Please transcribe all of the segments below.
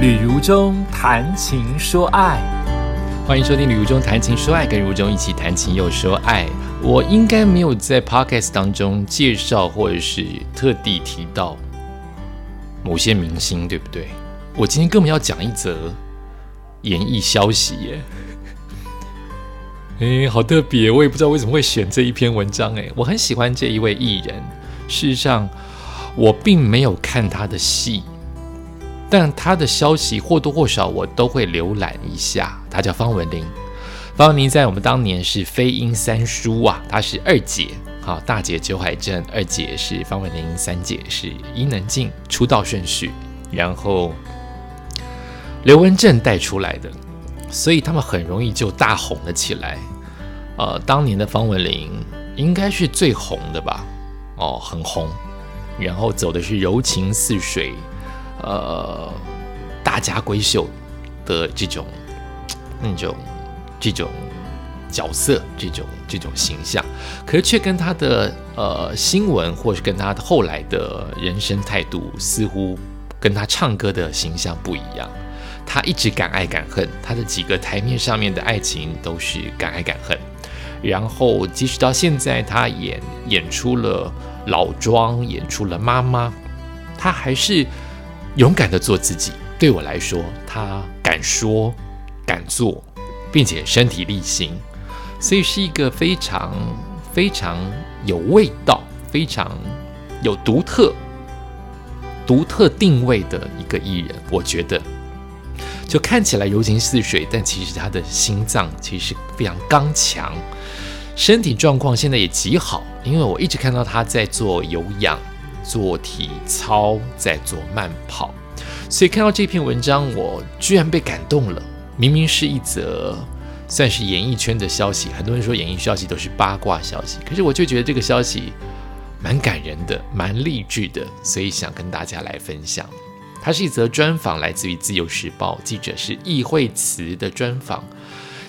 旅如中谈情说爱，欢迎收听《旅如中谈情说爱》，跟如中一起谈情又说爱。我应该没有在 podcast 当中介绍或者是特地提到某些明星，对不对？我今天根本要讲一则演艺消息耶！哎，好特别，我也不知道为什么会选这一篇文章。哎，我很喜欢这一位艺人。事实上，我并没有看他的戏。但他的消息或多或少我都会浏览一下。他叫方文琳，方文琳在我们当年是飞鹰三叔啊，她是二姐，好大姐九海镇，二姐是方文琳，三姐是伊能静，出道顺序，然后刘文正带出来的，所以他们很容易就大红了起来。呃，当年的方文琳应该是最红的吧？哦，很红，然后走的是柔情似水。呃，大家闺秀的这种、那种、这种角色，这种、这种形象，可是却跟他的呃新闻，或是跟他后来的人生态度，似乎跟他唱歌的形象不一样。他一直敢爱敢恨，他的几个台面上面的爱情都是敢爱敢恨。然后，即使到现在，他演演出了老庄，演出了妈妈，他还是。勇敢的做自己，对我来说，他敢说、敢做，并且身体力行，所以是一个非常非常有味道、非常有独特、独特定位的一个艺人。我觉得，就看起来柔情似水，但其实他的心脏其实非常刚强，身体状况现在也极好，因为我一直看到他在做有氧。做体操，在做慢跑，所以看到这篇文章，我居然被感动了。明明是一则算是演艺圈的消息，很多人说演艺消息都是八卦消息，可是我就觉得这个消息蛮感人的，蛮励志的，所以想跟大家来分享。它是一则专访，来自于《自由时报》，记者是易惠慈的专访，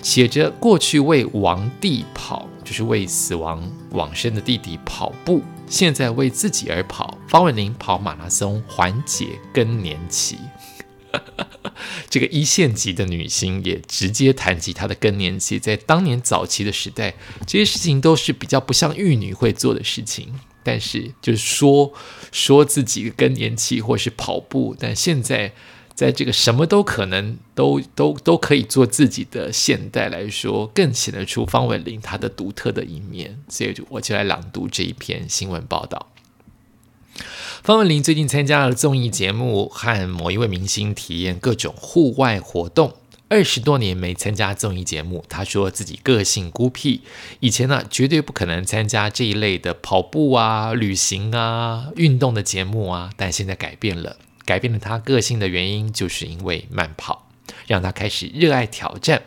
写着过去为王弟跑，就是为死亡往生的弟弟跑步。现在为自己而跑，方文琳跑马拉松缓解更年期。这个一线级的女星也直接谈及她的更年期，在当年早期的时代，这些事情都是比较不像玉女会做的事情。但是就是说说自己更年期或是跑步，但现在。在这个什么都可能都都都可以做自己的现代来说，更显得出方文琳她的独特的一面。所以我就来朗读这一篇新闻报道。方文琳最近参加了综艺节目，和某一位明星体验各种户外活动。二十多年没参加综艺节目，她说自己个性孤僻，以前呢绝对不可能参加这一类的跑步啊、旅行啊、运动的节目啊，但现在改变了。改变了他个性的原因，就是因为慢跑，让他开始热爱挑战。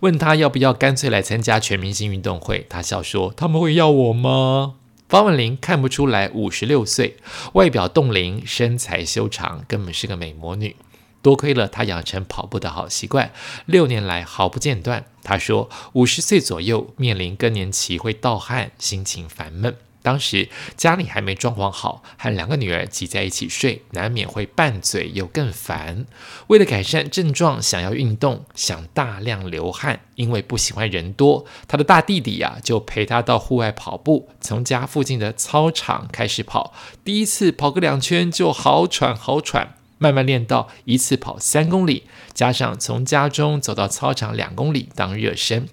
问他要不要干脆来参加全明星运动会，他笑说：“他们会要我吗？”方文琳看不出来五十六岁，外表冻龄，身材修长，根本是个美魔女。多亏了她养成跑步的好习惯，六年来毫不间断。她说：“五十岁左右面临更年期，会盗汗，心情烦闷。”当时家里还没装潢好，和两个女儿挤在一起睡，难免会拌嘴又更烦。为了改善症状，想要运动，想大量流汗，因为不喜欢人多，他的大弟弟呀就陪他到户外跑步，从家附近的操场开始跑。第一次跑个两圈就好喘好喘，慢慢练到一次跑三公里，加上从家中走到操场两公里当热身。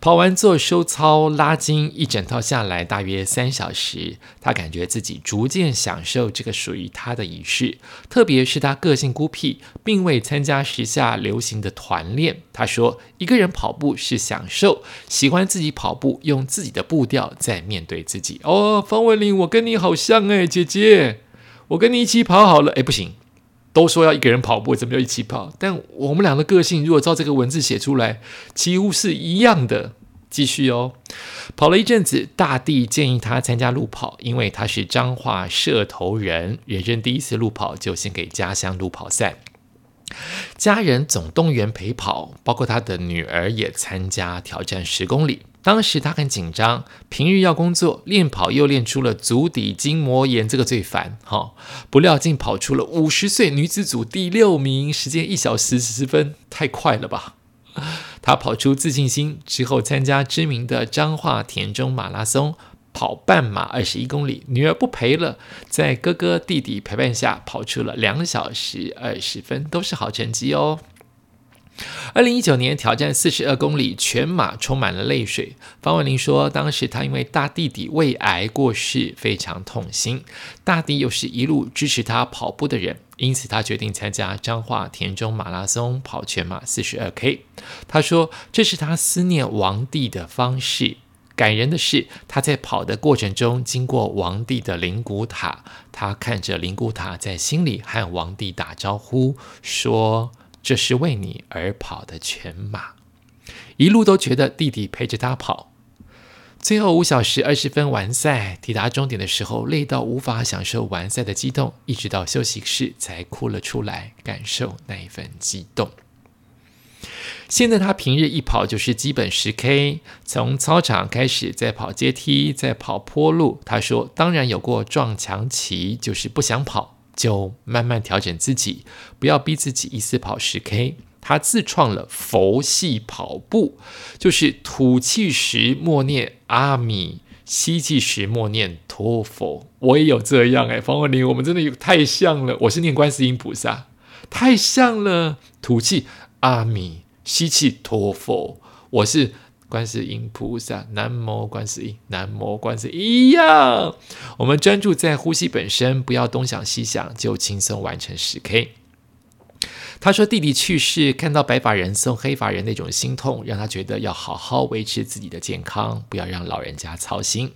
跑完做收操拉筋一整套下来大约三小时，他感觉自己逐渐享受这个属于他的仪式。特别是他个性孤僻，并未参加时下流行的团练。他说：“一个人跑步是享受，喜欢自己跑步，用自己的步调在面对自己。”哦，方文琳，我跟你好像哎，姐姐，我跟你一起跑好了。哎，不行。都说要一个人跑步，怎么就一起跑？但我们俩的个性，如果照这个文字写出来，几乎是一样的。继续哦，跑了一阵子，大地建议他参加路跑，因为他是彰化社头人，人生第一次路跑就献给家乡路跑赛。家人总动员陪跑，包括他的女儿也参加挑战十公里。当时他很紧张，平日要工作，练跑又练出了足底筋膜炎，这个最烦哈。不料竟跑出了五十岁女子组第六名，时间一小时十分，太快了吧！他跑出自信心之后，参加知名的彰化田中马拉松，跑半马二十一公里，女儿不陪了，在哥哥弟弟陪伴下，跑出了两小时二十分，都是好成绩哦。二零一九年挑战四十二公里全马，充满了泪水。方文琳说，当时他因为大弟弟胃癌过世，非常痛心。大弟又是一路支持他跑步的人，因此他决定参加彰化田中马拉松，跑全马四十二 K。他说，这是他思念王弟的方式。感人的是，他在跑的过程中经过王帝的灵骨塔，他看着灵骨塔，在心里和王帝打招呼，说。这是为你而跑的全马，一路都觉得弟弟陪着他跑。最后五小时二十分完赛，抵达终点的时候，累到无法享受完赛的激动，一直到休息室才哭了出来，感受那一份激动。现在他平日一跑就是基本十 K，从操场开始，再跑阶梯，再跑坡路。他说：“当然有过撞墙期，就是不想跑。”就慢慢调整自己，不要逼自己一次跑十 K。他自创了佛系跑步，就是吐气时默念阿弥，吸气时默念陀佛。我也有这样哎，方文琳，我们真的有太像了。我是念观世音菩萨，太像了。吐气阿弥，吸气陀佛。我是。观世音菩萨，南无观世音，南无观世音一样。我们专注在呼吸本身，不要东想西想，就轻松完成十 K。他说弟弟去世，看到白发人送黑发人那种心痛，让他觉得要好好维持自己的健康，不要让老人家操心。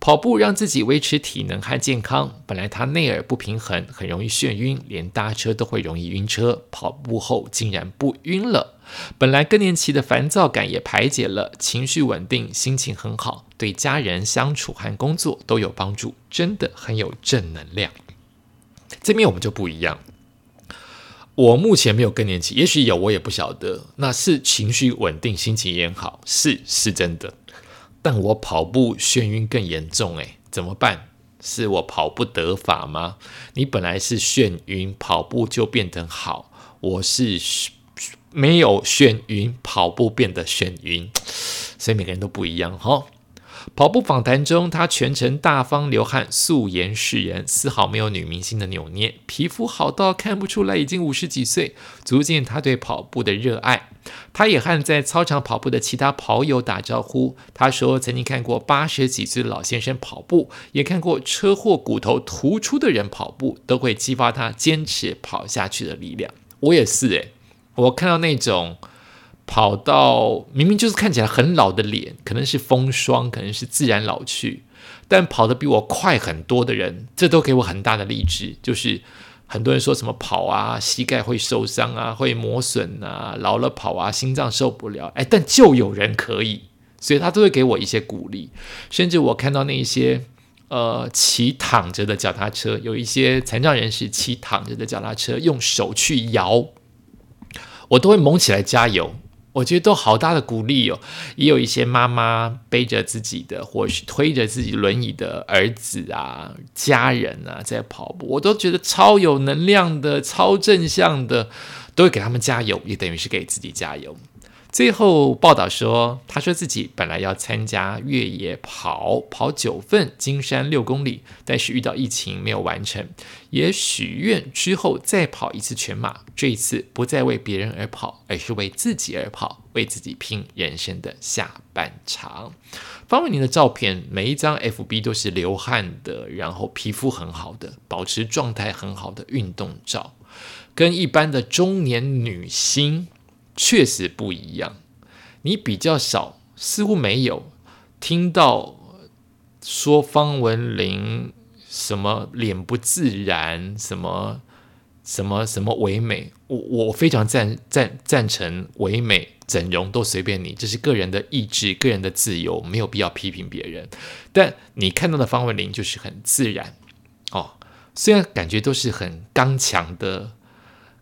跑步让自己维持体能和健康。本来他内耳不平衡，很容易眩晕，连搭车都会容易晕车。跑步后竟然不晕了。本来更年期的烦躁感也排解了，情绪稳定，心情很好，对家人相处和工作都有帮助，真的很有正能量。这边我们就不一样。我目前没有更年期，也许有，我也不晓得。那是情绪稳定，心情也好，是是真的。但我跑步眩晕更严重，诶，怎么办？是我跑不得法吗？你本来是眩晕，跑步就变得好。我是没有眩晕，跑步变得眩晕，所以每个人都不一样，哈。跑步访谈中，他全程大方流汗，素颜示人，丝毫没有女明星的扭捏，皮肤好到看不出来已经五十几岁，足见他对跑步的热爱。他也和在操场跑步的其他跑友打招呼。他说：“曾经看过八十几岁的老先生跑步，也看过车祸骨头突出的人跑步，都会激发他坚持跑下去的力量。”我也是诶，我看到那种。跑到明明就是看起来很老的脸，可能是风霜，可能是自然老去，但跑得比我快很多的人，这都给我很大的励志。就是很多人说什么跑啊，膝盖会受伤啊，会磨损啊，老了跑啊，心脏受不了。哎，但就有人可以，所以他都会给我一些鼓励。甚至我看到那些呃骑躺着的脚踏车，有一些残障人士骑躺着的脚踏车，用手去摇，我都会猛起来加油。我觉得都好大的鼓励哦，也有一些妈妈背着自己的，或是推着自己轮椅的儿子啊、家人啊在跑步，我都觉得超有能量的、超正向的，都会给他们加油，也等于是给自己加油。最后报道说，他说自己本来要参加越野跑，跑九份金山六公里，但是遇到疫情没有完成，也许愿之后再跑一次全马。这一次不再为别人而跑，而是为自己而跑，为自己拼人生的下半场。方伟宁的照片，每一张 FB 都是流汗的，然后皮肤很好的，保持状态很好的运动照，跟一般的中年女星。确实不一样，你比较少，似乎没有听到说方文琳什么脸不自然，什么什么什么唯美。我我非常赞赞赞成唯美整容都随便你，这是个人的意志、个人的自由，没有必要批评别人。但你看到的方文琳就是很自然哦，虽然感觉都是很刚强的。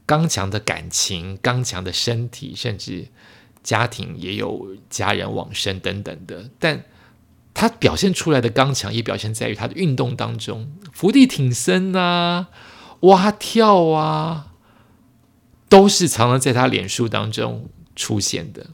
刚强的感情，刚强的身体，甚至家庭也有家人往生等等的，但他表现出来的刚强，也表现在于他的运动当中，伏地挺身啊，蛙跳啊，都是常常在他脸书当中出现的。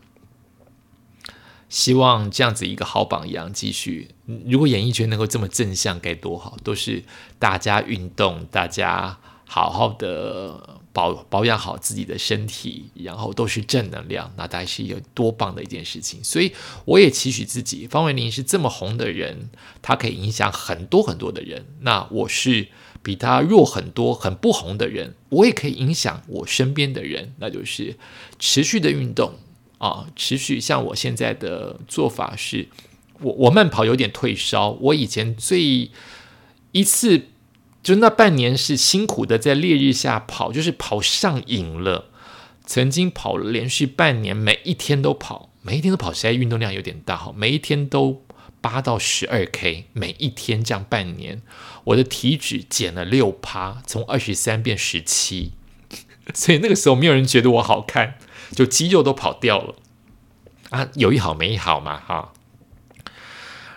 希望这样子一个好榜样继续。如果演艺圈能够这么正向，该多好！都是大家运动，大家好好的保保养好自己的身体，然后都是正能量，那大概是一个多棒的一件事情。所以我也期许自己，方文琳是这么红的人，他可以影响很多很多的人。那我是比他弱很多、很不红的人，我也可以影响我身边的人，那就是持续的运动。啊，持续像我现在的做法是，我我慢跑有点退烧。我以前最一次就那半年是辛苦的在烈日下跑，就是跑上瘾了。曾经跑了连续半年，每一天都跑，每一天都跑，实在运动量有点大哈。每一天都八到十二 K，每一天这样半年，我的体脂减了六趴，从二十三变十七。所以那个时候没有人觉得我好看。就肌肉都跑掉了啊，有一好没一好嘛哈。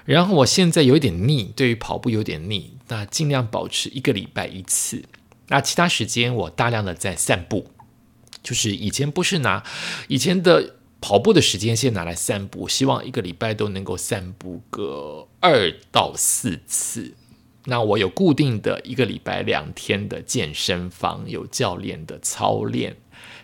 然后我现在有一点腻，对于跑步有点腻，那尽量保持一个礼拜一次。那其他时间我大量的在散步，就是以前不是拿以前的跑步的时间先拿来散步，希望一个礼拜都能够散步个二到四次。那我有固定的一个礼拜两天的健身房，有教练的操练。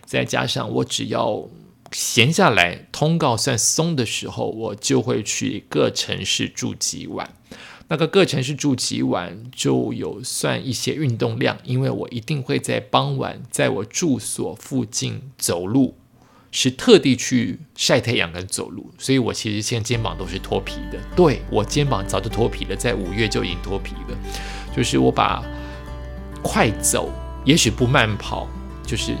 再加上我只要闲下来，通告算松的时候，我就会去各城市住几晚。那个各城市住几晚，就有算一些运动量，因为我一定会在傍晚在我住所附近走路，是特地去晒太阳跟走路。所以我其实现在肩膀都是脱皮的。对我肩膀早就脱皮了，在五月就已经脱皮了。就是我把快走，也许不慢跑，就是。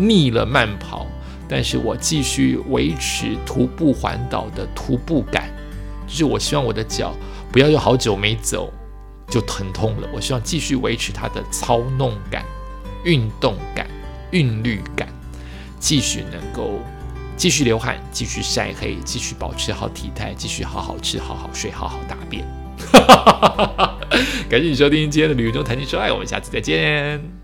腻了慢跑，但是我继续维持徒步环岛的徒步感，就是我希望我的脚不要有好久没走就疼痛了，我希望继续维持它的操弄感、运动感、韵律感，继续能够继续流汗、继续晒黑、继续保持好体态、继续好好吃、好好睡、好好大便。感谢你收听今天的旅游中谈情说爱，我们下次再见。